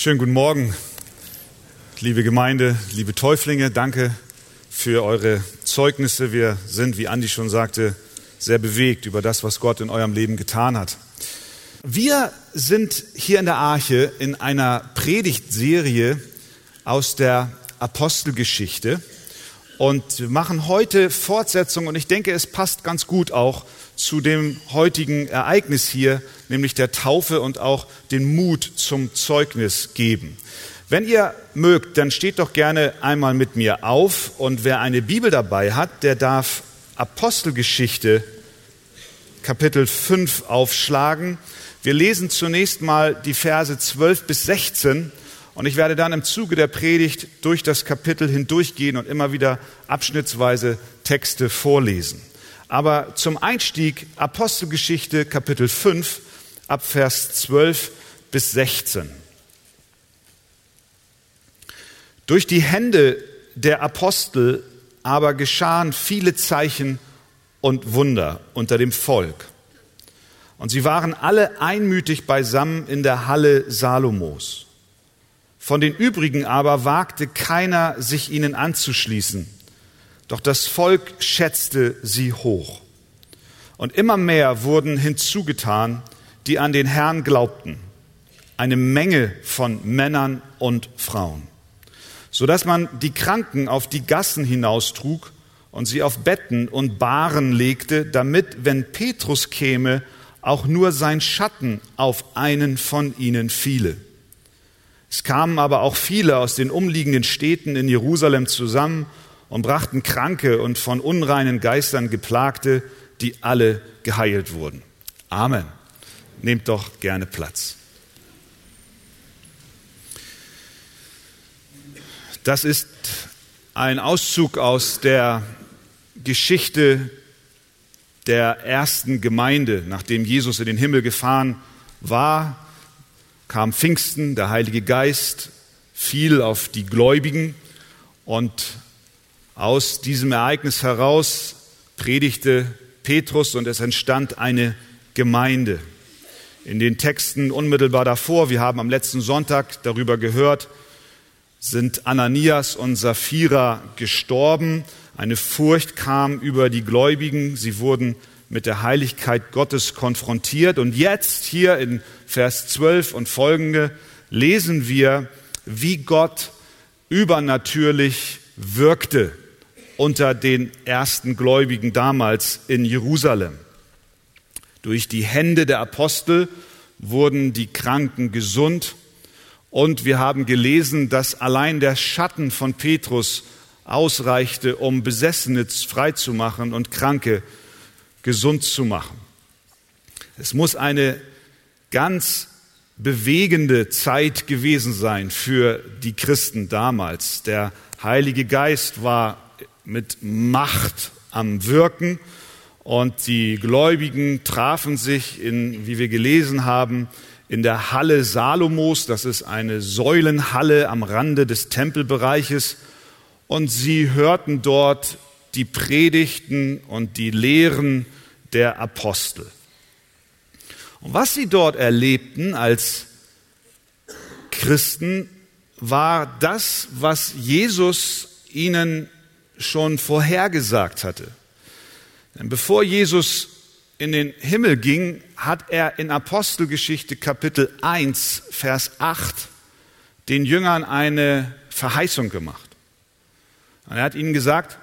Schönen guten Morgen, liebe Gemeinde, liebe Täuflinge. Danke für eure Zeugnisse. Wir sind, wie Andi schon sagte, sehr bewegt über das, was Gott in eurem Leben getan hat. Wir sind hier in der Arche in einer Predigtserie aus der Apostelgeschichte und wir machen heute Fortsetzung und ich denke, es passt ganz gut auch zu dem heutigen Ereignis hier, nämlich der Taufe und auch den Mut zum Zeugnis geben. Wenn ihr mögt, dann steht doch gerne einmal mit mir auf und wer eine Bibel dabei hat, der darf Apostelgeschichte Kapitel 5 aufschlagen. Wir lesen zunächst mal die Verse 12 bis 16 und ich werde dann im Zuge der Predigt durch das Kapitel hindurchgehen und immer wieder abschnittsweise Texte vorlesen. Aber zum Einstieg Apostelgeschichte Kapitel 5 ab Vers 12 bis 16. Durch die Hände der Apostel aber geschahen viele Zeichen und Wunder unter dem Volk. Und sie waren alle einmütig beisammen in der Halle Salomos. Von den übrigen aber wagte keiner, sich ihnen anzuschließen doch das Volk schätzte sie hoch. Und immer mehr wurden hinzugetan, die an den Herrn glaubten. Eine Menge von Männern und Frauen. Sodass man die Kranken auf die Gassen hinaustrug und sie auf Betten und Bahren legte, damit, wenn Petrus käme, auch nur sein Schatten auf einen von ihnen fiele. Es kamen aber auch viele aus den umliegenden Städten in Jerusalem zusammen und brachten Kranke und von unreinen Geistern geplagte, die alle geheilt wurden. Amen. Nehmt doch gerne Platz. Das ist ein Auszug aus der Geschichte der ersten Gemeinde. Nachdem Jesus in den Himmel gefahren war, kam Pfingsten, der Heilige Geist fiel auf die Gläubigen und aus diesem Ereignis heraus predigte Petrus und es entstand eine Gemeinde. In den Texten unmittelbar davor, wir haben am letzten Sonntag darüber gehört, sind Ananias und Sapphira gestorben. Eine Furcht kam über die Gläubigen. Sie wurden mit der Heiligkeit Gottes konfrontiert. Und jetzt hier in Vers 12 und folgende lesen wir, wie Gott übernatürlich wirkte unter den ersten Gläubigen damals in Jerusalem. Durch die Hände der Apostel wurden die Kranken gesund und wir haben gelesen, dass allein der Schatten von Petrus ausreichte, um Besessene freizumachen und Kranke gesund zu machen. Es muss eine ganz bewegende Zeit gewesen sein für die Christen damals. Der Heilige Geist war mit Macht am Wirken. Und die Gläubigen trafen sich in, wie wir gelesen haben, in der Halle Salomos. Das ist eine Säulenhalle am Rande des Tempelbereiches. Und sie hörten dort die Predigten und die Lehren der Apostel. Und was sie dort erlebten als Christen, war das, was Jesus ihnen schon vorhergesagt hatte. Denn bevor Jesus in den Himmel ging, hat er in Apostelgeschichte Kapitel 1, Vers 8 den Jüngern eine Verheißung gemacht. Und er hat ihnen gesagt,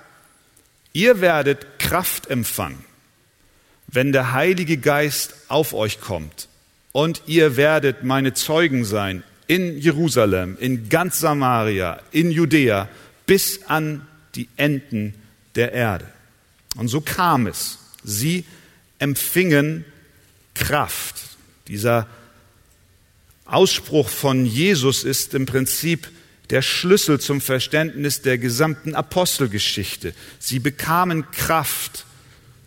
ihr werdet Kraft empfangen, wenn der Heilige Geist auf euch kommt. Und ihr werdet meine Zeugen sein in Jerusalem, in ganz Samaria, in Judäa, bis an die Enden der Erde. Und so kam es. Sie empfingen Kraft. Dieser Ausspruch von Jesus ist im Prinzip der Schlüssel zum Verständnis der gesamten Apostelgeschichte. Sie bekamen Kraft,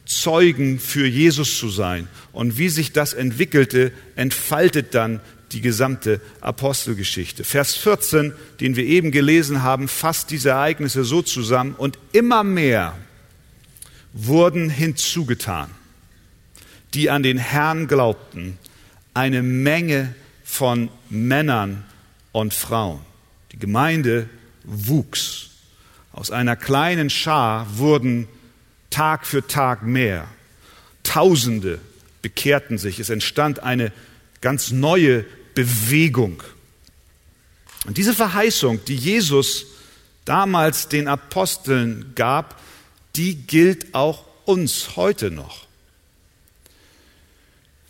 Zeugen für Jesus zu sein. Und wie sich das entwickelte, entfaltet dann die gesamte Apostelgeschichte. Vers 14, den wir eben gelesen haben, fasst diese Ereignisse so zusammen und immer mehr wurden hinzugetan, die an den Herrn glaubten, eine Menge von Männern und Frauen. Die Gemeinde wuchs. Aus einer kleinen Schar wurden Tag für Tag mehr. Tausende bekehrten sich. Es entstand eine ganz neue Bewegung. Und diese Verheißung, die Jesus damals den Aposteln gab, die gilt auch uns heute noch.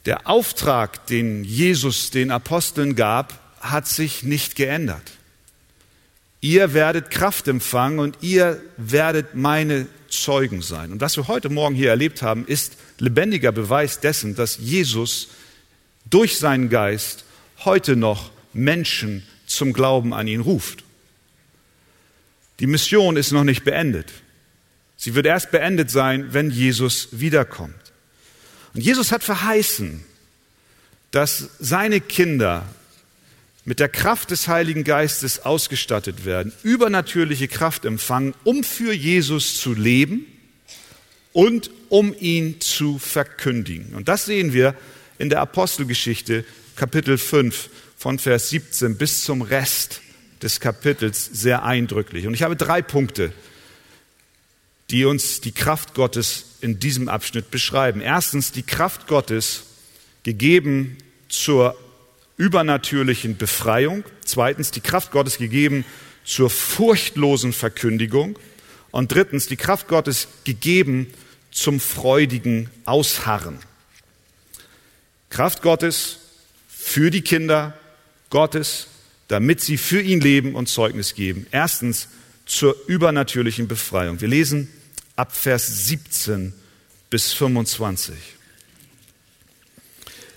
Der Auftrag, den Jesus den Aposteln gab, hat sich nicht geändert. Ihr werdet Kraft empfangen und ihr werdet meine Zeugen sein. Und was wir heute Morgen hier erlebt haben, ist lebendiger Beweis dessen, dass Jesus durch seinen Geist heute noch Menschen zum Glauben an ihn ruft. Die Mission ist noch nicht beendet. Sie wird erst beendet sein, wenn Jesus wiederkommt. Und Jesus hat verheißen, dass seine Kinder mit der Kraft des Heiligen Geistes ausgestattet werden, übernatürliche Kraft empfangen, um für Jesus zu leben und um ihn zu verkündigen. Und das sehen wir in der Apostelgeschichte Kapitel 5 von Vers 17 bis zum Rest des Kapitels sehr eindrücklich. Und ich habe drei Punkte, die uns die Kraft Gottes in diesem Abschnitt beschreiben. Erstens die Kraft Gottes gegeben zur übernatürlichen Befreiung. Zweitens die Kraft Gottes gegeben zur furchtlosen Verkündigung. Und drittens die Kraft Gottes gegeben zum freudigen Ausharren. Kraft Gottes für die Kinder Gottes, damit sie für ihn leben und Zeugnis geben. Erstens zur übernatürlichen Befreiung. Wir lesen ab Vers 17 bis 25.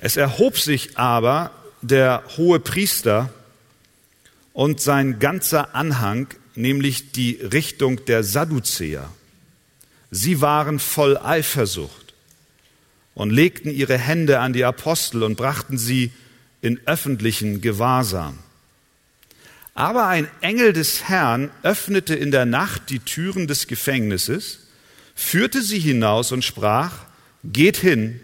Es erhob sich aber der hohe Priester und sein ganzer Anhang, nämlich die Richtung der Sadduzäer. Sie waren voll Eifersucht und legten ihre Hände an die Apostel und brachten sie in öffentlichen Gewahrsam. Aber ein Engel des Herrn öffnete in der Nacht die Türen des Gefängnisses, führte sie hinaus und sprach, geht hin,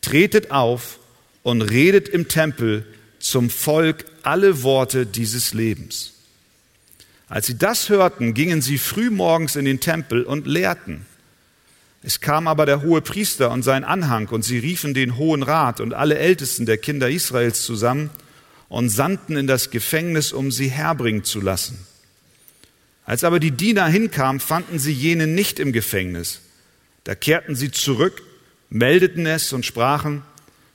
tretet auf und redet im Tempel zum Volk alle Worte dieses Lebens. Als sie das hörten, gingen sie früh morgens in den Tempel und lehrten. Es kam aber der hohe Priester und sein Anhang, und sie riefen den Hohen Rat und alle Ältesten der Kinder Israels zusammen und sandten in das Gefängnis, um sie herbringen zu lassen. Als aber die Diener hinkamen, fanden sie jenen nicht im Gefängnis. Da kehrten sie zurück, meldeten es und sprachen,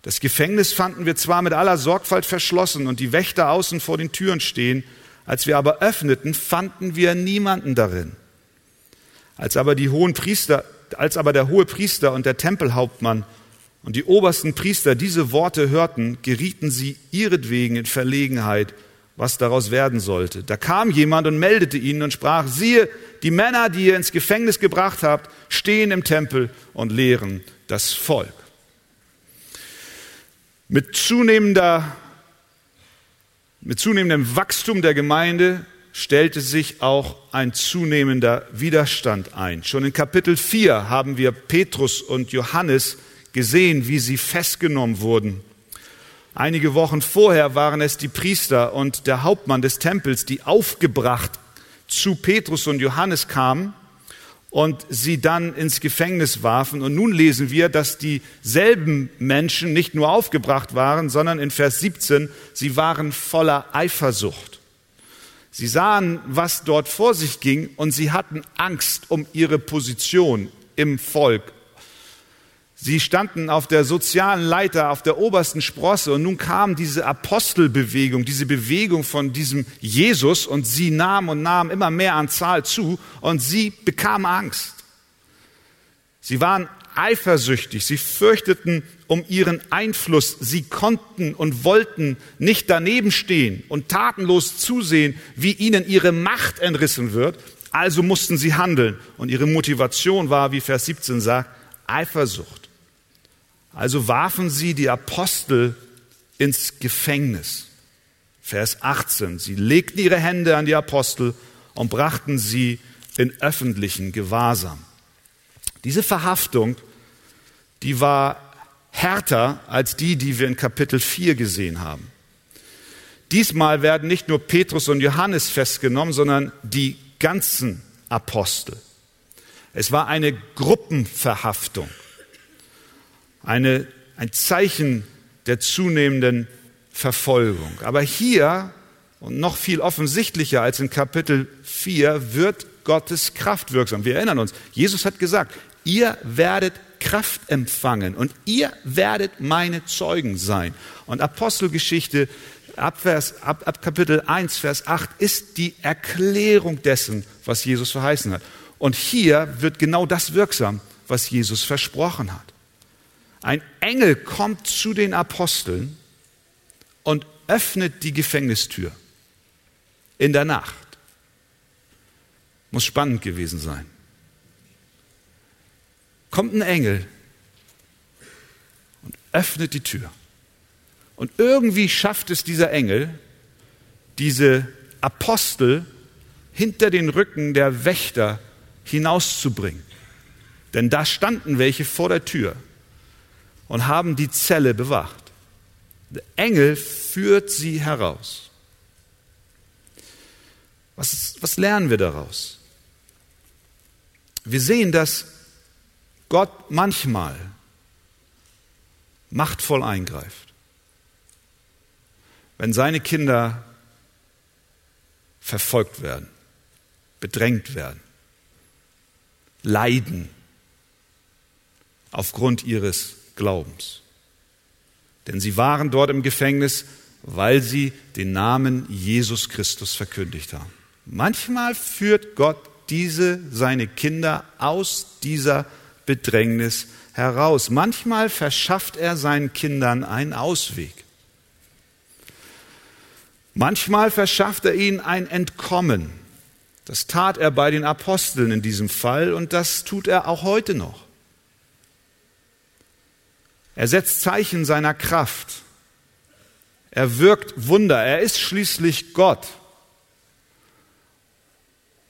das Gefängnis fanden wir zwar mit aller Sorgfalt verschlossen und die Wächter außen vor den Türen stehen, als wir aber öffneten, fanden wir niemanden darin. Als aber die hohen Priester, als aber der hohe Priester und der Tempelhauptmann und die obersten Priester diese Worte hörten, gerieten sie ihretwegen in Verlegenheit, was daraus werden sollte. Da kam jemand und meldete ihnen und sprach, siehe, die Männer, die ihr ins Gefängnis gebracht habt, stehen im Tempel und lehren das Volk. Mit zunehmender, mit zunehmendem Wachstum der Gemeinde stellte sich auch ein zunehmender Widerstand ein. Schon in Kapitel 4 haben wir Petrus und Johannes gesehen, wie sie festgenommen wurden. Einige Wochen vorher waren es die Priester und der Hauptmann des Tempels, die aufgebracht zu Petrus und Johannes kamen und sie dann ins Gefängnis warfen. Und nun lesen wir, dass dieselben Menschen nicht nur aufgebracht waren, sondern in Vers 17, sie waren voller Eifersucht. Sie sahen, was dort vor sich ging und sie hatten Angst um ihre Position im Volk. Sie standen auf der sozialen Leiter, auf der obersten Sprosse und nun kam diese Apostelbewegung, diese Bewegung von diesem Jesus und sie nahm und nahm immer mehr an Zahl zu und sie bekamen Angst. Sie waren eifersüchtig, sie fürchteten um ihren Einfluss, sie konnten und wollten nicht daneben stehen und tatenlos zusehen, wie ihnen ihre Macht entrissen wird, also mussten sie handeln und ihre Motivation war, wie Vers 17 sagt, Eifersucht. Also warfen sie die Apostel ins Gefängnis. Vers 18, sie legten ihre Hände an die Apostel und brachten sie in öffentlichen Gewahrsam. Diese Verhaftung die war härter als die, die wir in Kapitel 4 gesehen haben. Diesmal werden nicht nur Petrus und Johannes festgenommen, sondern die ganzen Apostel. Es war eine Gruppenverhaftung, eine, ein Zeichen der zunehmenden Verfolgung. Aber hier, und noch viel offensichtlicher als in Kapitel 4, wird Gottes Kraft wirksam. Wir erinnern uns, Jesus hat gesagt, ihr werdet Kraft empfangen und ihr werdet meine Zeugen sein. Und Apostelgeschichte ab, Vers, ab, ab Kapitel 1, Vers 8 ist die Erklärung dessen, was Jesus verheißen hat. Und hier wird genau das wirksam, was Jesus versprochen hat. Ein Engel kommt zu den Aposteln und öffnet die Gefängnistür in der Nacht. Muss spannend gewesen sein. Kommt ein Engel und öffnet die Tür. Und irgendwie schafft es dieser Engel, diese Apostel hinter den Rücken der Wächter hinauszubringen. Denn da standen welche vor der Tür und haben die Zelle bewacht. Der Engel führt sie heraus. Was, was lernen wir daraus? Wir sehen, dass Gott manchmal machtvoll eingreift. Wenn seine Kinder verfolgt werden, bedrängt werden, leiden aufgrund ihres Glaubens. Denn sie waren dort im Gefängnis, weil sie den Namen Jesus Christus verkündigt haben. Manchmal führt Gott diese, seine Kinder aus dieser Bedrängnis heraus. Manchmal verschafft er seinen Kindern einen Ausweg. Manchmal verschafft er ihnen ein Entkommen. Das tat er bei den Aposteln in diesem Fall und das tut er auch heute noch. Er setzt Zeichen seiner Kraft. Er wirkt Wunder. Er ist schließlich Gott.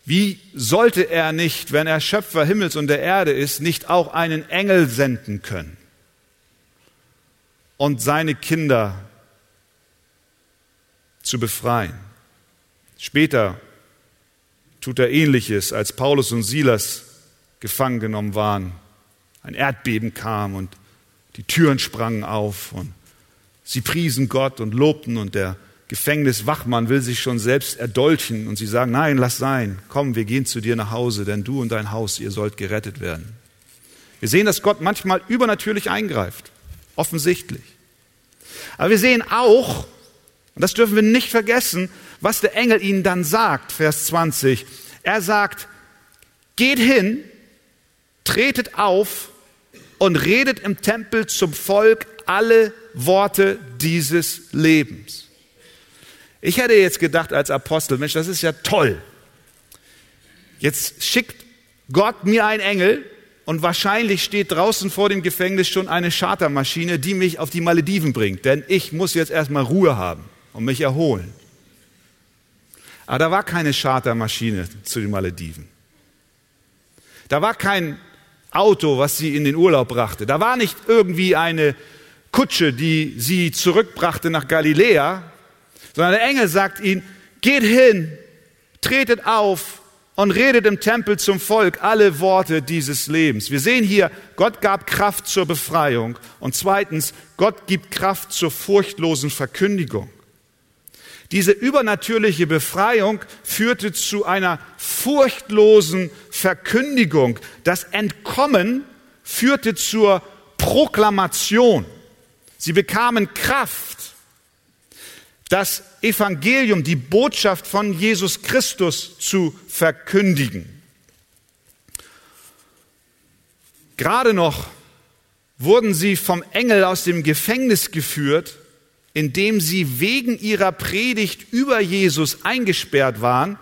Wie sollte er nicht, wenn er Schöpfer Himmels und der Erde ist, nicht auch einen Engel senden können und seine Kinder zu befreien? Später tut er ähnliches, als Paulus und Silas gefangen genommen waren. Ein Erdbeben kam und die Türen sprangen auf und sie priesen Gott und lobten und der Gefängniswachmann will sich schon selbst erdolchen und sie sagen, nein, lass sein, komm, wir gehen zu dir nach Hause, denn du und dein Haus, ihr sollt gerettet werden. Wir sehen, dass Gott manchmal übernatürlich eingreift, offensichtlich. Aber wir sehen auch, und das dürfen wir nicht vergessen, was der Engel ihnen dann sagt, Vers 20. Er sagt, geht hin, tretet auf und redet im Tempel zum Volk alle Worte dieses Lebens. Ich hätte jetzt gedacht als Apostel, Mensch, das ist ja toll. Jetzt schickt Gott mir einen Engel und wahrscheinlich steht draußen vor dem Gefängnis schon eine Chartermaschine, die mich auf die Malediven bringt, denn ich muss jetzt erstmal Ruhe haben und mich erholen. Aber da war keine Chartermaschine zu den Malediven. Da war kein Auto, was sie in den Urlaub brachte. Da war nicht irgendwie eine Kutsche, die sie zurückbrachte nach Galiläa, sondern der Engel sagt ihnen, geht hin, tretet auf und redet im Tempel zum Volk alle Worte dieses Lebens. Wir sehen hier, Gott gab Kraft zur Befreiung und zweitens, Gott gibt Kraft zur furchtlosen Verkündigung. Diese übernatürliche Befreiung führte zu einer furchtlosen Verkündigung. Das Entkommen führte zur Proklamation. Sie bekamen Kraft das Evangelium, die Botschaft von Jesus Christus zu verkündigen. Gerade noch wurden sie vom Engel aus dem Gefängnis geführt, in dem sie wegen ihrer Predigt über Jesus eingesperrt waren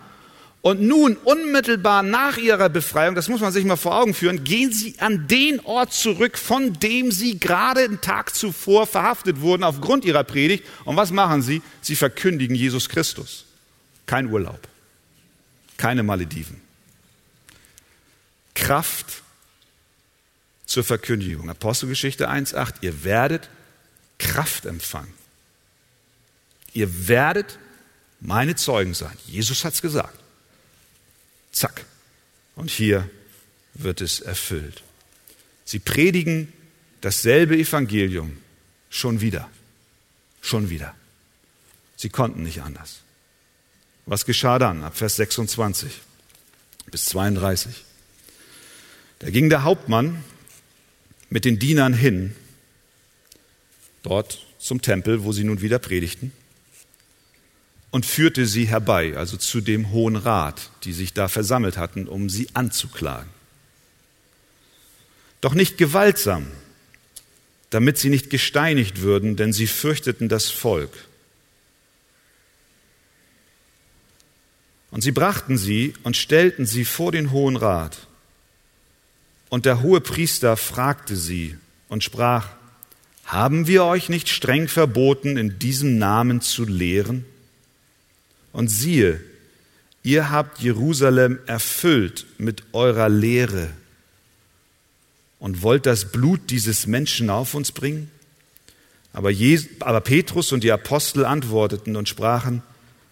und nun unmittelbar nach ihrer Befreiung, das muss man sich mal vor Augen führen, gehen sie an den Ort zurück, von dem sie gerade einen Tag zuvor verhaftet wurden aufgrund ihrer Predigt. Und was machen sie? Sie verkündigen Jesus Christus. Kein Urlaub, keine Malediven. Kraft zur Verkündigung. Apostelgeschichte 1.8. Ihr werdet Kraft empfangen. ihr werdet meine Zeugen sein. Jesus hat es gesagt. Zack. Und hier wird es erfüllt. Sie predigen dasselbe Evangelium schon wieder. Schon wieder. Sie konnten nicht anders. Was geschah dann ab Vers 26 bis 32? Da ging der Hauptmann mit den Dienern hin, dort zum Tempel, wo sie nun wieder predigten, und führte sie herbei, also zu dem Hohen Rat, die sich da versammelt hatten, um sie anzuklagen. Doch nicht gewaltsam, damit sie nicht gesteinigt würden, denn sie fürchteten das Volk. Und sie brachten sie und stellten sie vor den Hohen Rat. Und der hohe Priester fragte sie und sprach, haben wir euch nicht streng verboten, in diesem Namen zu lehren? Und siehe, ihr habt Jerusalem erfüllt mit eurer Lehre und wollt das Blut dieses Menschen auf uns bringen? Aber, Jesus, aber Petrus und die Apostel antworteten und sprachen,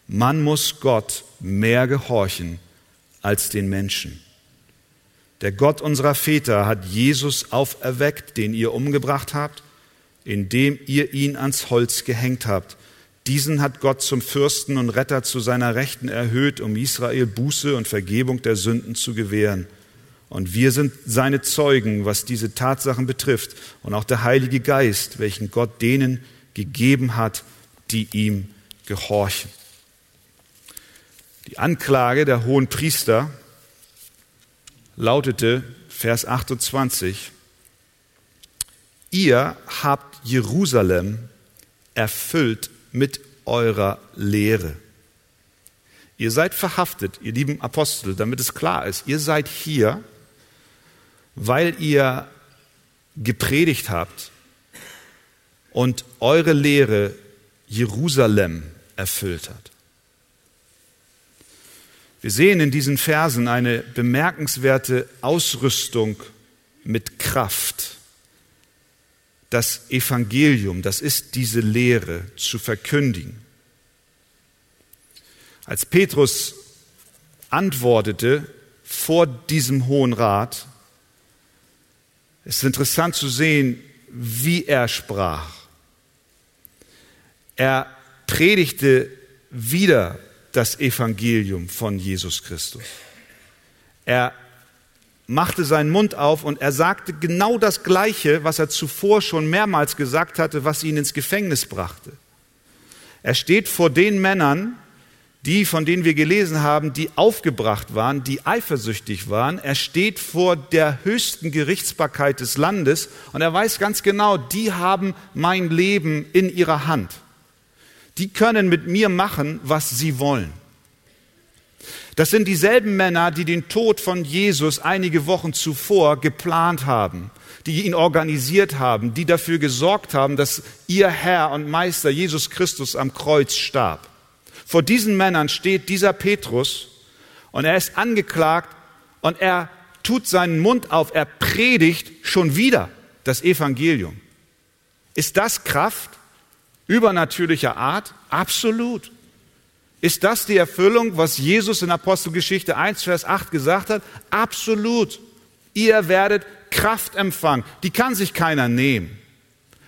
man muss Gott mehr gehorchen als den Menschen. Der Gott unserer Väter hat Jesus auferweckt, den ihr umgebracht habt, indem ihr ihn ans Holz gehängt habt. Diesen hat Gott zum Fürsten und Retter zu seiner Rechten erhöht, um Israel Buße und Vergebung der Sünden zu gewähren. Und wir sind seine Zeugen, was diese Tatsachen betrifft, und auch der Heilige Geist, welchen Gott denen gegeben hat, die ihm gehorchen. Die Anklage der hohen Priester lautete, Vers 28, ihr habt Jerusalem erfüllt mit eurer Lehre. Ihr seid verhaftet, ihr lieben Apostel, damit es klar ist, ihr seid hier, weil ihr gepredigt habt und eure Lehre Jerusalem erfüllt hat. Wir sehen in diesen Versen eine bemerkenswerte Ausrüstung mit Kraft. Das Evangelium, das ist diese Lehre zu verkündigen. Als Petrus antwortete vor diesem Hohen Rat, ist interessant zu sehen, wie er sprach. Er predigte wieder das Evangelium von Jesus Christus. Er machte seinen Mund auf und er sagte genau das Gleiche, was er zuvor schon mehrmals gesagt hatte, was ihn ins Gefängnis brachte. Er steht vor den Männern, die, von denen wir gelesen haben, die aufgebracht waren, die eifersüchtig waren. Er steht vor der höchsten Gerichtsbarkeit des Landes und er weiß ganz genau, die haben mein Leben in ihrer Hand die können mit mir machen, was sie wollen. Das sind dieselben Männer, die den Tod von Jesus einige Wochen zuvor geplant haben, die ihn organisiert haben, die dafür gesorgt haben, dass ihr Herr und Meister Jesus Christus am Kreuz starb. Vor diesen Männern steht dieser Petrus und er ist angeklagt und er tut seinen Mund auf, er predigt schon wieder das Evangelium. Ist das Kraft? übernatürlicher Art? Absolut. Ist das die Erfüllung, was Jesus in Apostelgeschichte 1, Vers 8 gesagt hat? Absolut. Ihr werdet Kraft empfangen. Die kann sich keiner nehmen.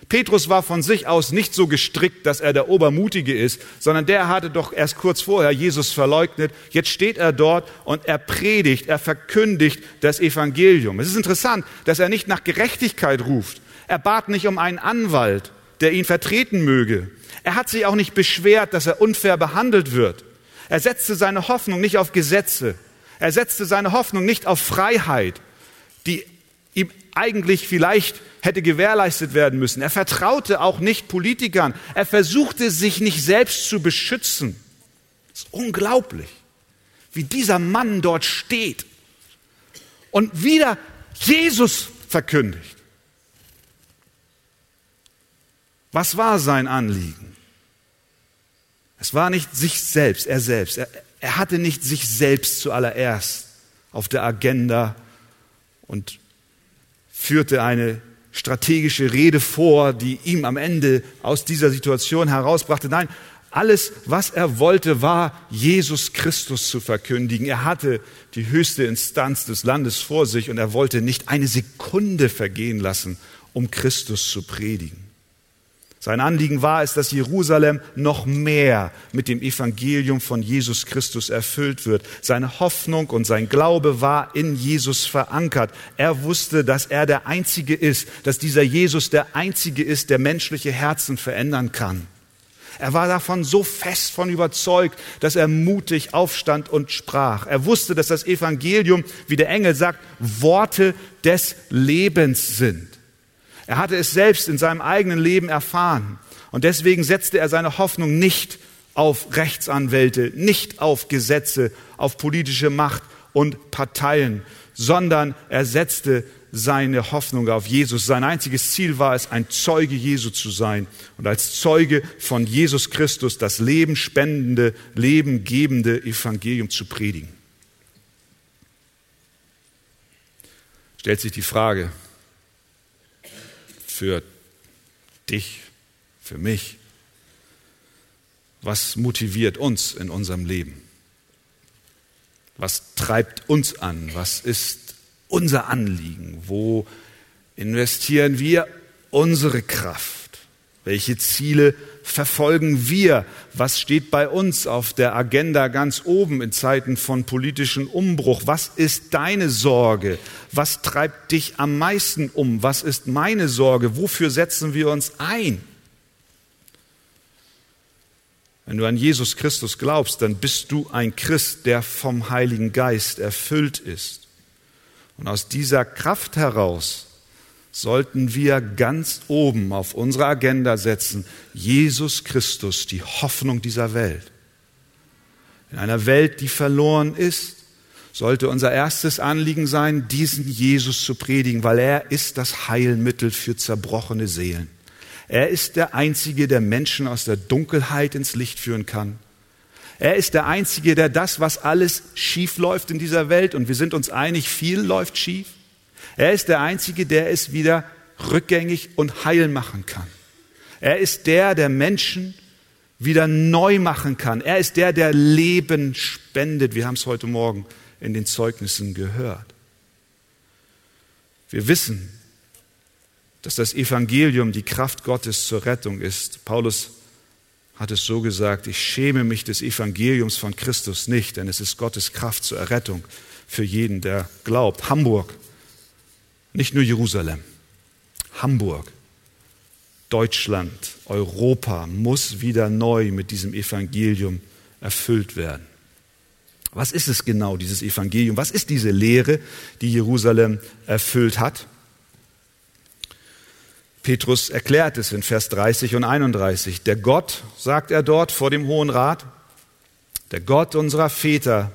Petrus war von sich aus nicht so gestrickt, dass er der Obermutige ist, sondern der hatte doch erst kurz vorher Jesus verleugnet. Jetzt steht er dort und er predigt, er verkündigt das Evangelium. Es ist interessant, dass er nicht nach Gerechtigkeit ruft. Er bat nicht um einen Anwalt der ihn vertreten möge. Er hat sich auch nicht beschwert, dass er unfair behandelt wird. Er setzte seine Hoffnung nicht auf Gesetze. Er setzte seine Hoffnung nicht auf Freiheit, die ihm eigentlich vielleicht hätte gewährleistet werden müssen. Er vertraute auch nicht Politikern. Er versuchte sich nicht selbst zu beschützen. Es ist unglaublich, wie dieser Mann dort steht und wieder Jesus verkündigt. Was war sein Anliegen? Es war nicht sich selbst, er selbst. Er, er hatte nicht sich selbst zuallererst auf der Agenda und führte eine strategische Rede vor, die ihm am Ende aus dieser Situation herausbrachte. Nein, Alles, was er wollte, war, Jesus Christus zu verkündigen. Er hatte die höchste Instanz des Landes vor sich und er wollte nicht eine Sekunde vergehen lassen, um Christus zu predigen. Sein Anliegen war es, dass Jerusalem noch mehr mit dem Evangelium von Jesus Christus erfüllt wird. Seine Hoffnung und sein Glaube war in Jesus verankert. Er wusste, dass er der Einzige ist, dass dieser Jesus der Einzige ist, der menschliche Herzen verändern kann. Er war davon so fest von überzeugt, dass er mutig aufstand und sprach. Er wusste, dass das Evangelium, wie der Engel sagt, Worte des Lebens sind. Er hatte es selbst in seinem eigenen Leben erfahren. Und deswegen setzte er seine Hoffnung nicht auf Rechtsanwälte, nicht auf Gesetze, auf politische Macht und Parteien, sondern er setzte seine Hoffnung auf Jesus. Sein einziges Ziel war es, ein Zeuge Jesu zu sein und als Zeuge von Jesus Christus das Leben spendende, Leben gebende Evangelium zu predigen. Stellt sich die Frage für dich, für mich, was motiviert uns in unserem Leben? Was treibt uns an? Was ist unser Anliegen? Wo investieren wir unsere Kraft? Welche Ziele verfolgen wir? Was steht bei uns auf der Agenda ganz oben in Zeiten von politischem Umbruch? Was ist deine Sorge? Was treibt dich am meisten um? Was ist meine Sorge? Wofür setzen wir uns ein? Wenn du an Jesus Christus glaubst, dann bist du ein Christ, der vom Heiligen Geist erfüllt ist. Und aus dieser Kraft heraus sollten wir ganz oben auf unsere Agenda setzen, Jesus Christus, die Hoffnung dieser Welt. In einer Welt, die verloren ist, sollte unser erstes Anliegen sein, diesen Jesus zu predigen, weil er ist das Heilmittel für zerbrochene Seelen. Er ist der Einzige, der Menschen aus der Dunkelheit ins Licht führen kann. Er ist der Einzige, der das, was alles schief läuft in dieser Welt, und wir sind uns einig, viel läuft schief, er ist der Einzige, der es wieder rückgängig und heil machen kann. Er ist der, der Menschen wieder neu machen kann. Er ist der, der Leben spendet. Wir haben es heute Morgen in den Zeugnissen gehört. Wir wissen, dass das Evangelium die Kraft Gottes zur Rettung ist. Paulus hat es so gesagt, ich schäme mich des Evangeliums von Christus nicht, denn es ist Gottes Kraft zur Errettung für jeden, der glaubt. Hamburg, nicht nur Jerusalem, Hamburg, Deutschland, Europa muss wieder neu mit diesem Evangelium erfüllt werden. Was ist es genau, dieses Evangelium? Was ist diese Lehre, die Jerusalem erfüllt hat? Petrus erklärt es in Vers 30 und 31. Der Gott, sagt er dort vor dem Hohen Rat, der Gott unserer Väter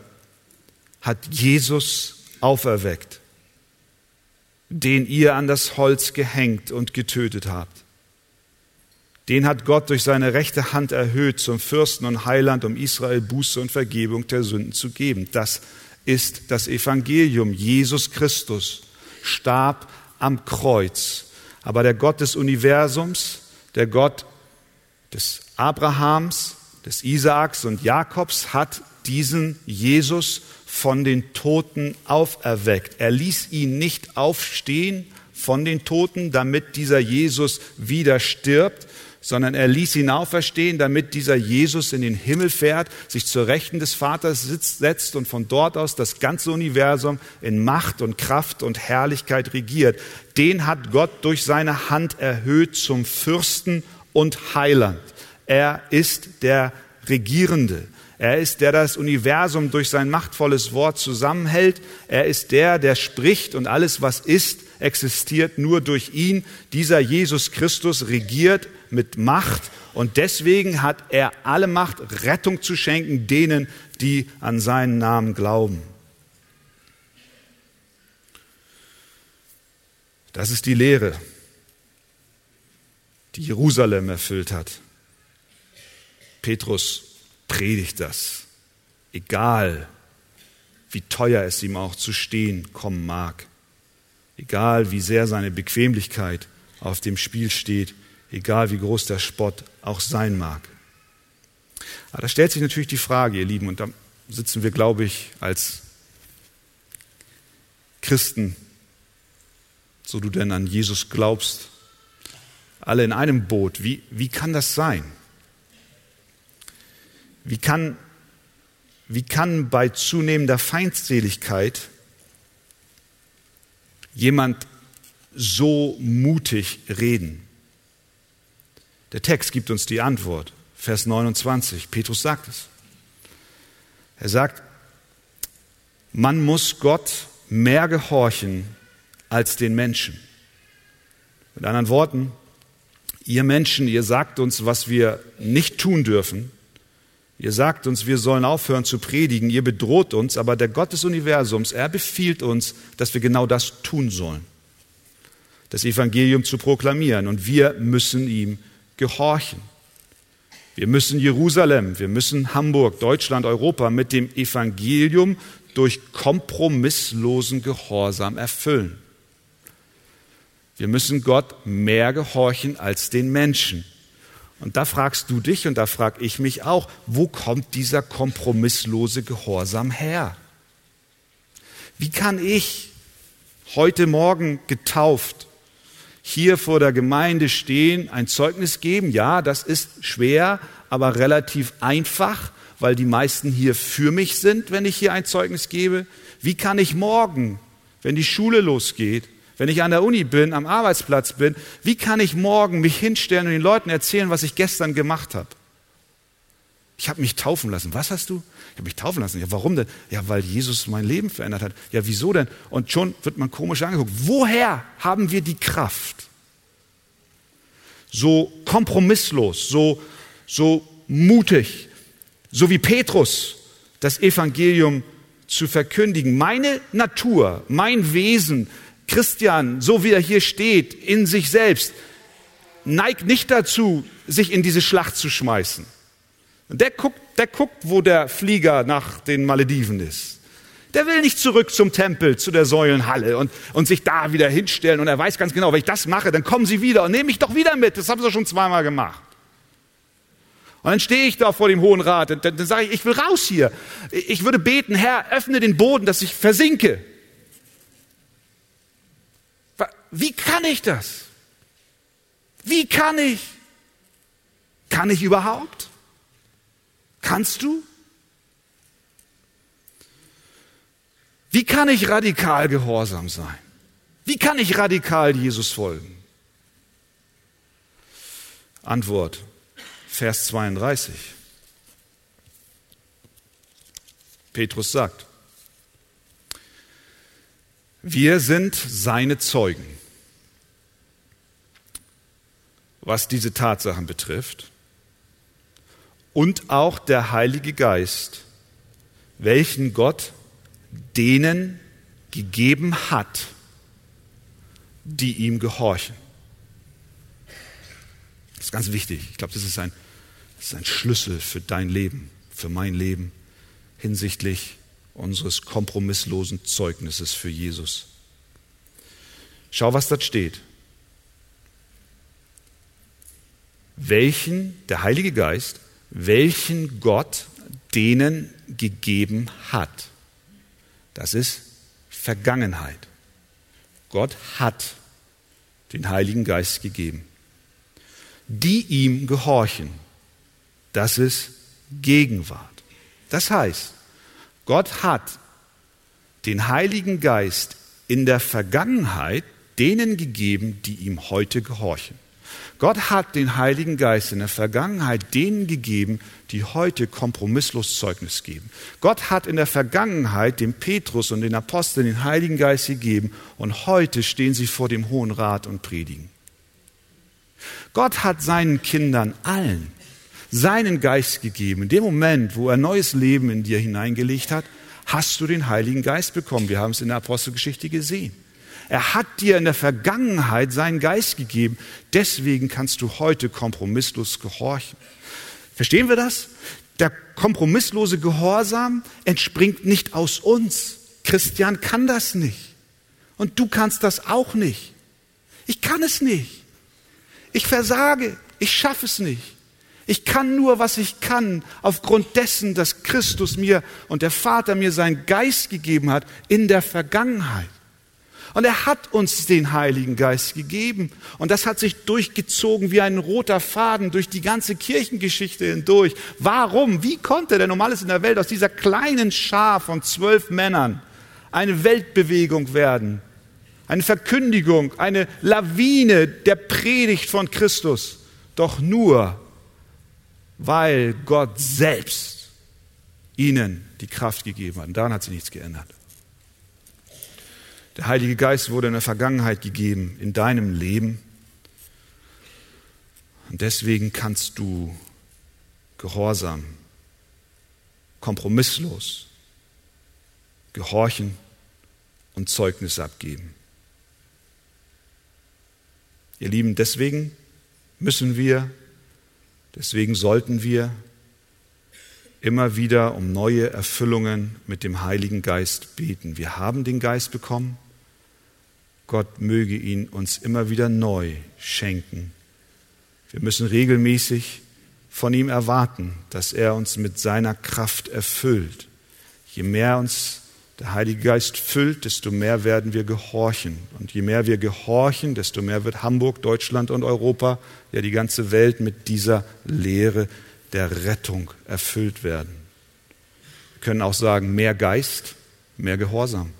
hat Jesus auferweckt, den ihr an das Holz gehängt und getötet habt. Den hat Gott durch seine rechte Hand erhöht zum Fürsten und Heiland, um Israel Buße und Vergebung der Sünden zu geben. Das ist das Evangelium. Jesus Christus starb am Kreuz aber der Gott des Universums, der Gott des Abrahams, des Isaaks und Jakobs hat diesen Jesus von den Toten auferweckt. Er ließ ihn nicht aufstehen von den Toten, damit dieser Jesus wieder stirbt, sondern er ließ ihn auferstehen, damit dieser Jesus in den Himmel fährt, sich zur Rechten des Vaters sitzt, setzt und von dort aus das ganze Universum in Macht und Kraft und Herrlichkeit regiert. Den hat Gott durch seine Hand erhöht zum Fürsten und Heiland. Er ist der Regierende. Er ist der, der das Universum durch sein machtvolles Wort zusammenhält. Er ist der, der spricht und alles, was ist, existiert nur durch ihn. Dieser Jesus Christus regiert mit Macht und deswegen hat er alle Macht, Rettung zu schenken denen, die an seinen Namen glauben. Das ist die Lehre, die Jerusalem erfüllt hat. Petrus predigt das, egal wie teuer es ihm auch zu stehen kommen mag egal wie sehr seine Bequemlichkeit auf dem Spiel steht, egal wie groß der Spott auch sein mag. Aber da stellt sich natürlich die Frage, ihr Lieben, und da sitzen wir, glaube ich, als Christen, so du denn an Jesus glaubst, alle in einem Boot. Wie, wie kann das sein? Wie kann, wie kann bei zunehmender Feindseligkeit jemand so mutig reden? Der Text gibt uns die Antwort. Vers 29. Petrus sagt es. Er sagt, man muss Gott mehr gehorchen als den Menschen. Mit anderen Worten, ihr Menschen, ihr sagt uns, was wir nicht tun dürfen. Ihr sagt uns, wir sollen aufhören zu predigen. Ihr bedroht uns, aber der Gott des Universums, er befiehlt uns, dass wir genau das tun sollen. Das Evangelium zu proklamieren. Und wir müssen ihm gehorchen. Wir müssen Jerusalem, wir müssen Hamburg, Deutschland, Europa mit dem Evangelium durch kompromisslosen Gehorsam erfüllen. Wir müssen Gott mehr gehorchen als den Menschen. Und da fragst du dich und da frage ich mich auch, wo kommt dieser kompromisslose Gehorsam her? Wie kann ich heute Morgen getauft hier vor der Gemeinde stehen, ein Zeugnis geben? Ja, das ist schwer, aber relativ einfach, weil die meisten hier für mich sind, wenn ich hier ein Zeugnis gebe. Wie kann ich morgen, wenn die Schule losgeht, wenn ich an der Uni bin, am Arbeitsplatz bin, wie kann ich morgen mich hinstellen und den Leuten erzählen, was ich gestern gemacht habe? Ich habe mich taufen lassen. Was hast du? Ich habe mich taufen lassen. Ja, warum denn? Ja, weil Jesus mein Leben verändert hat. Ja, wieso denn? Und schon wird man komisch angeguckt. Woher haben wir die Kraft? So kompromisslos, so, so mutig, so wie Petrus, das Evangelium zu verkündigen. Meine Natur, mein Wesen, Christian, so wie er hier steht, in sich selbst, neigt nicht dazu, sich in diese Schlacht zu schmeißen. Der guckt, der guckt, wo der Flieger nach den Malediven ist. Der will nicht zurück zum Tempel, zu der Säulenhalle und, und sich da wieder hinstellen. Und er weiß ganz genau, wenn ich das mache, dann kommen sie wieder und nehmen mich doch wieder mit. Das haben sie schon zweimal gemacht. Und dann stehe ich da vor dem Hohen Rat und dann, dann sage ich, ich will raus hier. Ich würde beten, Herr, öffne den Boden, dass ich versinke. Wie kann ich das? Wie kann ich? Kann ich überhaupt? Kannst du? Wie kann ich radikal gehorsam sein? Wie kann ich radikal Jesus folgen? Antwort, Vers 32. Petrus sagt, wir sind seine Zeugen, was diese Tatsachen betrifft und auch der Heilige Geist, welchen Gott denen gegeben hat, die ihm gehorchen. Das ist ganz wichtig. Ich glaube, das ist ein, das ist ein Schlüssel für dein Leben, für mein Leben hinsichtlich unseres kompromisslosen Zeugnisses für Jesus. Schau, was dort steht. Welchen, der Heilige Geist, welchen Gott denen gegeben hat. Das ist Vergangenheit. Gott hat den Heiligen Geist gegeben. Die ihm gehorchen, das ist Gegenwart. Das heißt, Gott hat den Heiligen Geist in der Vergangenheit denen gegeben, die ihm heute gehorchen. Gott hat den Heiligen Geist in der Vergangenheit denen gegeben, die heute kompromisslos Zeugnis geben. Gott hat in der Vergangenheit dem Petrus und den Aposteln den Heiligen Geist gegeben und heute stehen sie vor dem Hohen Rat und predigen. Gott hat seinen Kindern allen seinen Geist gegeben. In dem Moment, wo er neues Leben in dir hineingelegt hat, hast du den Heiligen Geist bekommen. Wir haben es in der Apostelgeschichte gesehen. Er hat dir in der Vergangenheit seinen Geist gegeben. Deswegen kannst du heute kompromisslos gehorchen. Verstehen wir das? Der kompromisslose Gehorsam entspringt nicht aus uns. Christian kann das nicht. Und du kannst das auch nicht. Ich kann es nicht. Ich versage. Ich schaffe es nicht. Ich kann nur, was ich kann, aufgrund dessen, dass Christus mir und der Vater mir seinen Geist gegeben hat in der Vergangenheit. Und er hat uns den Heiligen Geist gegeben. Und das hat sich durchgezogen wie ein roter Faden durch die ganze Kirchengeschichte hindurch. Warum? Wie konnte denn normales in der Welt aus dieser kleinen Schar von zwölf Männern eine Weltbewegung werden? Eine Verkündigung, eine Lawine der Predigt von Christus. Doch nur, weil Gott selbst ihnen die Kraft gegeben hat. Und daran hat sich nichts geändert. Der Heilige Geist wurde in der Vergangenheit gegeben, in deinem Leben. Und deswegen kannst du gehorsam, kompromisslos gehorchen und Zeugnis abgeben. Ihr Lieben, deswegen müssen wir, deswegen sollten wir immer wieder um neue Erfüllungen mit dem Heiligen Geist beten. Wir haben den Geist bekommen. Gott möge ihn uns immer wieder neu schenken. Wir müssen regelmäßig von ihm erwarten, dass er uns mit seiner Kraft erfüllt. Je mehr uns der Heilige Geist füllt, desto mehr werden wir gehorchen. Und je mehr wir gehorchen, desto mehr wird Hamburg, Deutschland und Europa, ja die ganze Welt mit dieser Lehre der Rettung erfüllt werden. Wir können auch sagen, mehr Geist, mehr Gehorsam.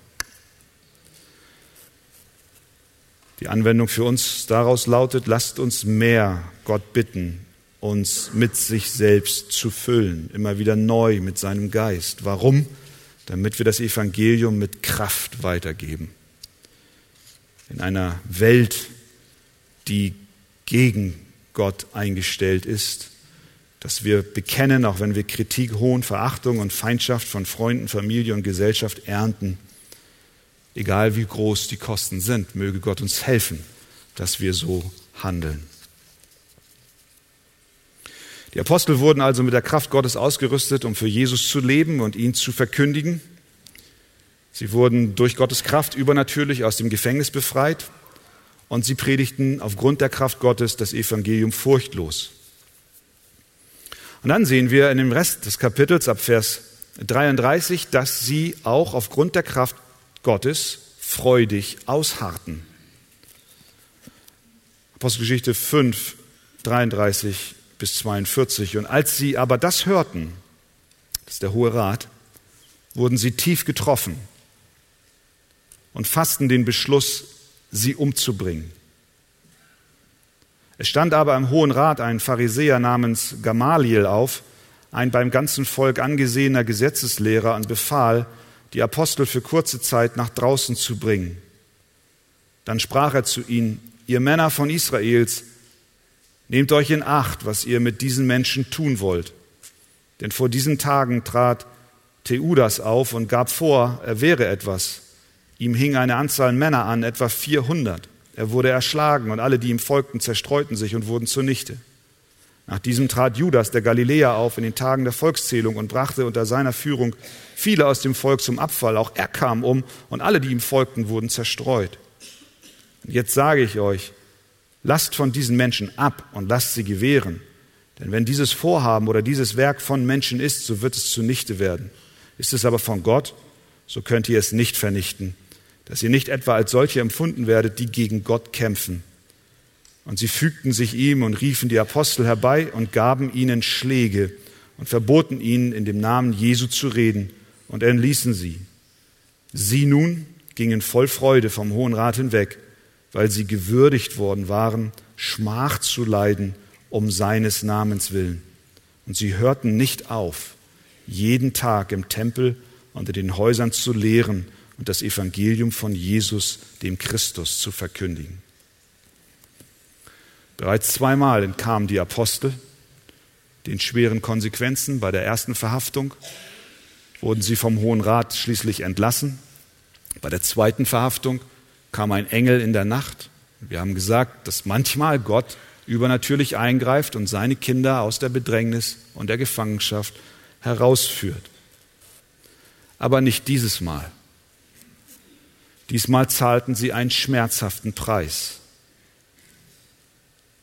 Die Anwendung für uns daraus lautet, lasst uns mehr Gott bitten, uns mit sich selbst zu füllen, immer wieder neu mit seinem Geist. Warum? Damit wir das Evangelium mit Kraft weitergeben. In einer Welt, die gegen Gott eingestellt ist, dass wir bekennen, auch wenn wir Kritik, Hohn, Verachtung und Feindschaft von Freunden, Familie und Gesellschaft ernten. Egal wie groß die Kosten sind, möge Gott uns helfen, dass wir so handeln. Die Apostel wurden also mit der Kraft Gottes ausgerüstet, um für Jesus zu leben und ihn zu verkündigen. Sie wurden durch Gottes Kraft übernatürlich aus dem Gefängnis befreit und sie predigten aufgrund der Kraft Gottes das Evangelium furchtlos. Und dann sehen wir in dem Rest des Kapitels ab Vers 33, dass sie auch aufgrund der Kraft Gottes freudig ausharrten. Apostelgeschichte 5, 33 bis 42. Und als sie aber das hörten, das ist der Hohe Rat, wurden sie tief getroffen und fassten den Beschluss, sie umzubringen. Es stand aber im Hohen Rat ein Pharisäer namens Gamaliel auf, ein beim ganzen Volk angesehener Gesetzeslehrer, und befahl, die Apostel für kurze Zeit nach draußen zu bringen. Dann sprach er zu ihnen, ihr Männer von Israels, nehmt euch in Acht, was ihr mit diesen Menschen tun wollt. Denn vor diesen Tagen trat Theudas auf und gab vor, er wäre etwas. Ihm hing eine Anzahl Männer an, etwa 400. Er wurde erschlagen und alle, die ihm folgten, zerstreuten sich und wurden zunichte. Nach diesem trat Judas, der Galiläer, auf in den Tagen der Volkszählung und brachte unter seiner Führung viele aus dem Volk zum Abfall. Auch er kam um und alle, die ihm folgten, wurden zerstreut. Und jetzt sage ich euch, lasst von diesen Menschen ab und lasst sie gewähren. Denn wenn dieses Vorhaben oder dieses Werk von Menschen ist, so wird es zunichte werden. Ist es aber von Gott, so könnt ihr es nicht vernichten, dass ihr nicht etwa als solche empfunden werdet, die gegen Gott kämpfen. Und sie fügten sich ihm und riefen die Apostel herbei und gaben ihnen Schläge und verboten ihnen, in dem Namen Jesu zu reden und entließen sie. Sie nun gingen voll Freude vom Hohen Rat hinweg, weil sie gewürdigt worden waren, Schmach zu leiden um seines Namens willen. Und sie hörten nicht auf, jeden Tag im Tempel unter den Häusern zu lehren und das Evangelium von Jesus, dem Christus, zu verkündigen. Bereits zweimal entkamen die Apostel den schweren Konsequenzen. Bei der ersten Verhaftung wurden sie vom Hohen Rat schließlich entlassen. Bei der zweiten Verhaftung kam ein Engel in der Nacht. Wir haben gesagt, dass manchmal Gott übernatürlich eingreift und seine Kinder aus der Bedrängnis und der Gefangenschaft herausführt. Aber nicht dieses Mal. Diesmal zahlten sie einen schmerzhaften Preis.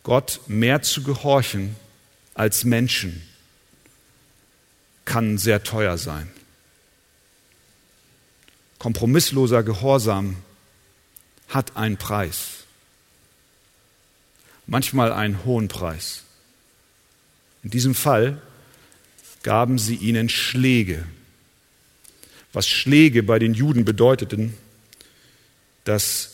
Gott mehr zu gehorchen als Menschen kann sehr teuer sein. Kompromissloser Gehorsam hat einen Preis. Manchmal einen hohen Preis. In diesem Fall gaben sie ihnen Schläge. Was Schläge bei den Juden bedeuteten, das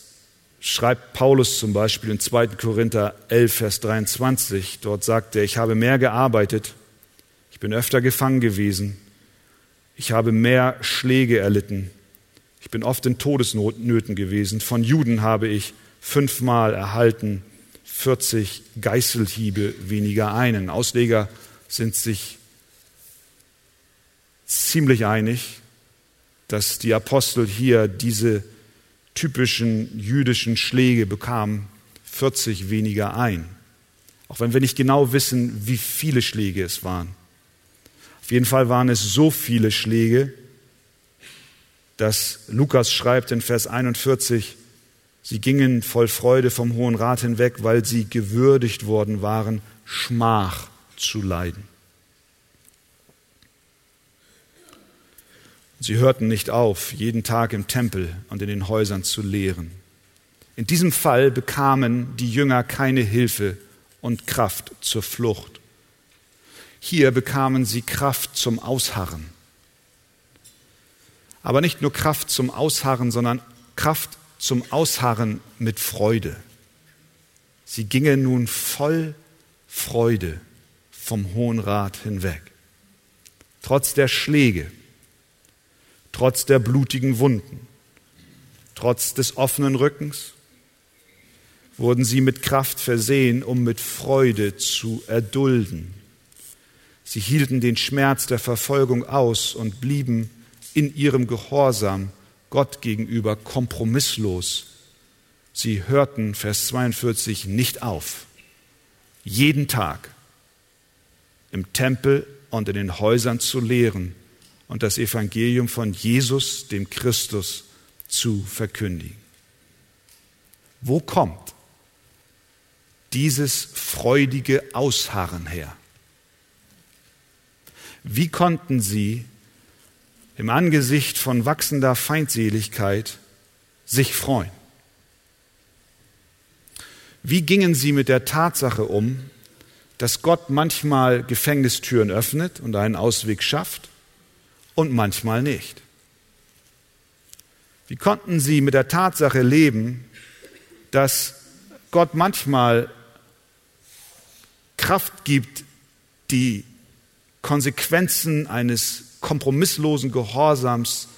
schreibt Paulus zum Beispiel in 2. Korinther 11, Vers 23. Dort sagt er, ich habe mehr gearbeitet, ich bin öfter gefangen gewesen, ich habe mehr Schläge erlitten, ich bin oft in Todesnöten gewesen, von Juden habe ich fünfmal erhalten, 40 Geißelhiebe weniger einen. Ausleger sind sich ziemlich einig, dass die Apostel hier diese typischen jüdischen Schläge bekamen, 40 weniger ein. Auch wenn wir nicht genau wissen, wie viele Schläge es waren. Auf jeden Fall waren es so viele Schläge, dass Lukas schreibt in Vers 41, sie gingen voll Freude vom Hohen Rat hinweg, weil sie gewürdigt worden waren, Schmach zu leiden. Sie hörten nicht auf, jeden Tag im Tempel und in den Häusern zu lehren. In diesem Fall bekamen die Jünger keine Hilfe und Kraft zur Flucht. Hier bekamen sie Kraft zum Ausharren. Aber nicht nur Kraft zum Ausharren, sondern Kraft zum Ausharren mit Freude. Sie gingen nun voll Freude vom Hohen Rat hinweg. Trotz der Schläge, trotz der blutigen Wunden, trotz des offenen Rückens, wurden sie mit Kraft versehen, um mit Freude zu erdulden. Sie hielten den Schmerz der Verfolgung aus und blieben in ihrem Gehorsam Gott gegenüber kompromisslos. Sie hörten, Vers 42, nicht auf. Jeden Tag im Tempel und in den Häusern zu lehren und das Evangelium von Jesus, dem Christus, zu verkündigen. Wo kommt dieses freudige Ausharren her? Wie konnten sie im Angesicht von wachsender Feindseligkeit sich freuen? Wie gingen sie mit der Tatsache um, dass Gott manchmal Gefängnistüren öffnet und einen Ausweg schafft und manchmal nicht. Wie konnten sie mit der Tatsache leben, dass Gott manchmal Kraft gibt, die Konsequenzen eines kompromisslosen Gehorsams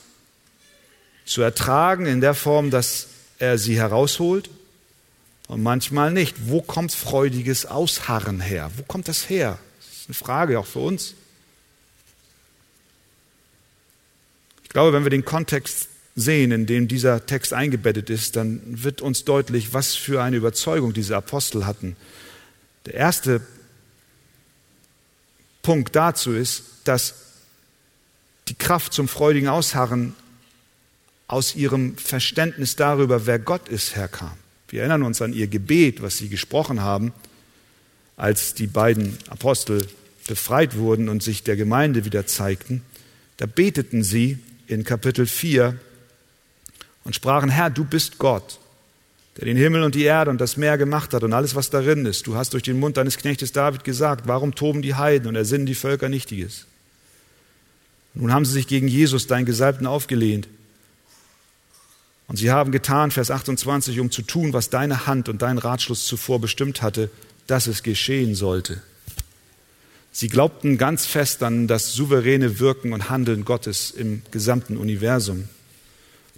zu ertragen, in der Form, dass er sie herausholt und manchmal nicht. Wo kommt freudiges Ausharren her? Wo kommt das her? Das ist eine Frage auch für uns. Ich glaube, wenn wir den Kontext sehen, in dem dieser Text eingebettet ist, dann wird uns deutlich, was für eine Überzeugung diese Apostel hatten. Der erste Punkt dazu ist, dass die Kraft zum freudigen Ausharren aus ihrem Verständnis darüber, wer Gott ist, herkam. Wir erinnern uns an ihr Gebet, was sie gesprochen haben, als die beiden Apostel befreit wurden und sich der Gemeinde wieder zeigten. Da beteten sie, in Kapitel 4 und sprachen, Herr, du bist Gott, der den Himmel und die Erde und das Meer gemacht hat und alles, was darin ist. Du hast durch den Mund deines Knechtes David gesagt, warum toben die Heiden und ersinnen die Völker Nichtiges? Nun haben sie sich gegen Jesus, deinen Gesalbten, aufgelehnt. Und sie haben getan, Vers 28, um zu tun, was deine Hand und dein Ratschluss zuvor bestimmt hatte, dass es geschehen sollte. Sie glaubten ganz fest an das souveräne Wirken und Handeln Gottes im gesamten Universum.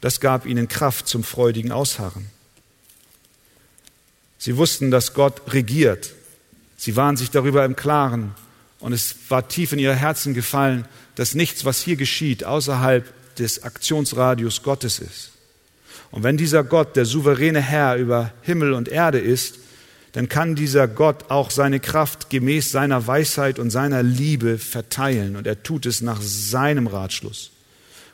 Das gab ihnen Kraft zum freudigen Ausharren. Sie wussten, dass Gott regiert. Sie waren sich darüber im Klaren. Und es war tief in ihr Herzen gefallen, dass nichts, was hier geschieht, außerhalb des Aktionsradius Gottes ist. Und wenn dieser Gott der souveräne Herr über Himmel und Erde ist, dann kann dieser Gott auch seine Kraft gemäß seiner Weisheit und seiner Liebe verteilen und er tut es nach seinem Ratschluss.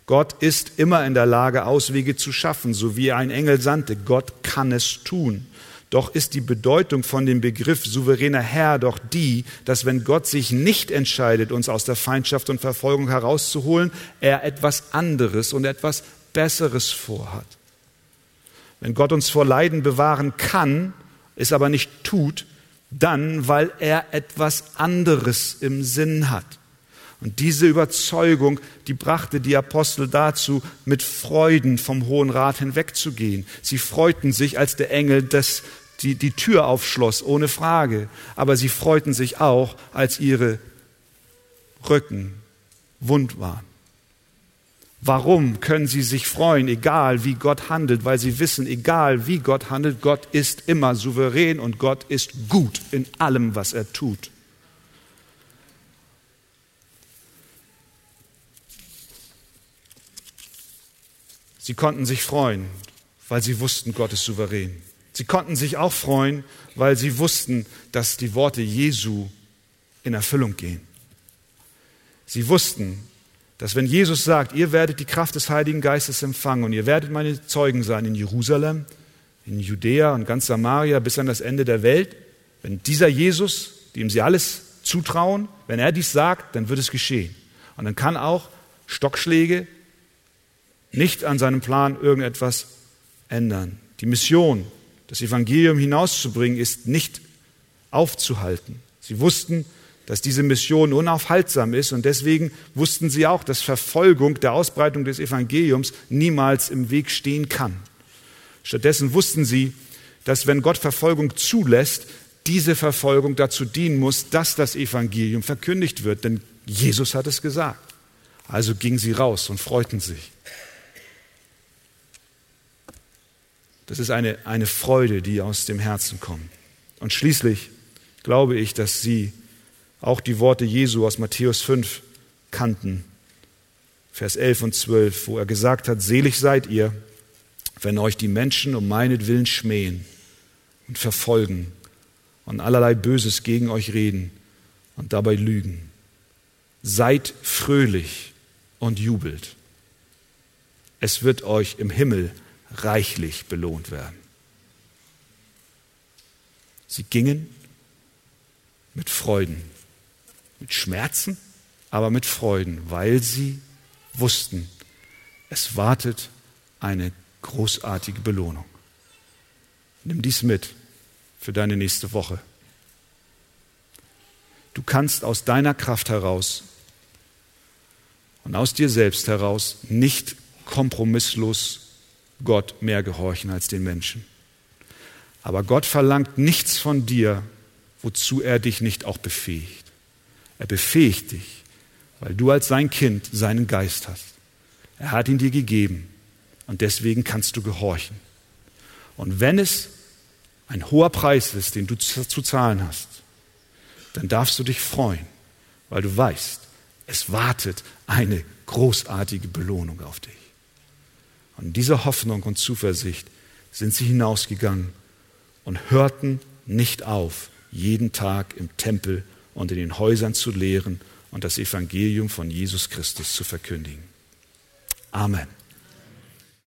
Gott ist immer in der Lage, Auswege zu schaffen, so wie ein Engel sandte. Gott kann es tun. Doch ist die Bedeutung von dem Begriff souveräner Herr doch die, dass wenn Gott sich nicht entscheidet, uns aus der Feindschaft und Verfolgung herauszuholen, er etwas anderes und etwas Besseres vorhat. Wenn Gott uns vor Leiden bewahren kann, es aber nicht tut, dann, weil er etwas anderes im Sinn hat. Und diese Überzeugung, die brachte die Apostel dazu, mit Freuden vom Hohen Rat hinwegzugehen. Sie freuten sich, als der Engel das, die, die Tür aufschloss, ohne Frage. Aber sie freuten sich auch, als ihre Rücken wund waren. Warum können sie sich freuen, egal wie Gott handelt? Weil sie wissen, egal wie Gott handelt, Gott ist immer souverän und Gott ist gut in allem, was er tut. Sie konnten sich freuen, weil sie wussten, Gott ist souverän. Sie konnten sich auch freuen, weil sie wussten, dass die Worte Jesu in Erfüllung gehen. Sie wussten, dass wenn Jesus sagt, ihr werdet die Kraft des Heiligen Geistes empfangen und ihr werdet meine Zeugen sein in Jerusalem, in Judäa und ganz Samaria bis an das Ende der Welt, wenn dieser Jesus, dem sie alles zutrauen, wenn er dies sagt, dann wird es geschehen. Und dann kann auch Stockschläge nicht an seinem Plan irgendetwas ändern. Die Mission, das Evangelium hinauszubringen, ist nicht aufzuhalten. Sie wussten, dass diese Mission unaufhaltsam ist und deswegen wussten sie auch, dass Verfolgung der Ausbreitung des Evangeliums niemals im Weg stehen kann. Stattdessen wussten sie, dass wenn Gott Verfolgung zulässt, diese Verfolgung dazu dienen muss, dass das Evangelium verkündigt wird, denn Jesus hat es gesagt. Also gingen sie raus und freuten sich. Das ist eine, eine Freude, die aus dem Herzen kommt. Und schließlich glaube ich, dass sie auch die Worte Jesu aus Matthäus 5 kannten. Vers 11 und 12, wo er gesagt hat, selig seid ihr, wenn euch die Menschen um meinetwillen schmähen und verfolgen und allerlei Böses gegen euch reden und dabei lügen. Seid fröhlich und jubelt. Es wird euch im Himmel reichlich belohnt werden. Sie gingen mit Freuden, mit Schmerzen, aber mit Freuden, weil sie wussten, es wartet eine großartige Belohnung. Nimm dies mit für deine nächste Woche. Du kannst aus deiner Kraft heraus und aus dir selbst heraus nicht kompromisslos Gott mehr gehorchen als den Menschen. Aber Gott verlangt nichts von dir, wozu er dich nicht auch befähigt. Er befähigt dich, weil du als sein Kind seinen Geist hast. Er hat ihn dir gegeben und deswegen kannst du gehorchen. Und wenn es ein hoher Preis ist, den du zu zahlen hast, dann darfst du dich freuen, weil du weißt, es wartet eine großartige Belohnung auf dich. Und diese Hoffnung und Zuversicht sind sie hinausgegangen und hörten nicht auf, jeden Tag im Tempel und in den Häusern zu lehren und das Evangelium von Jesus Christus zu verkündigen. Amen.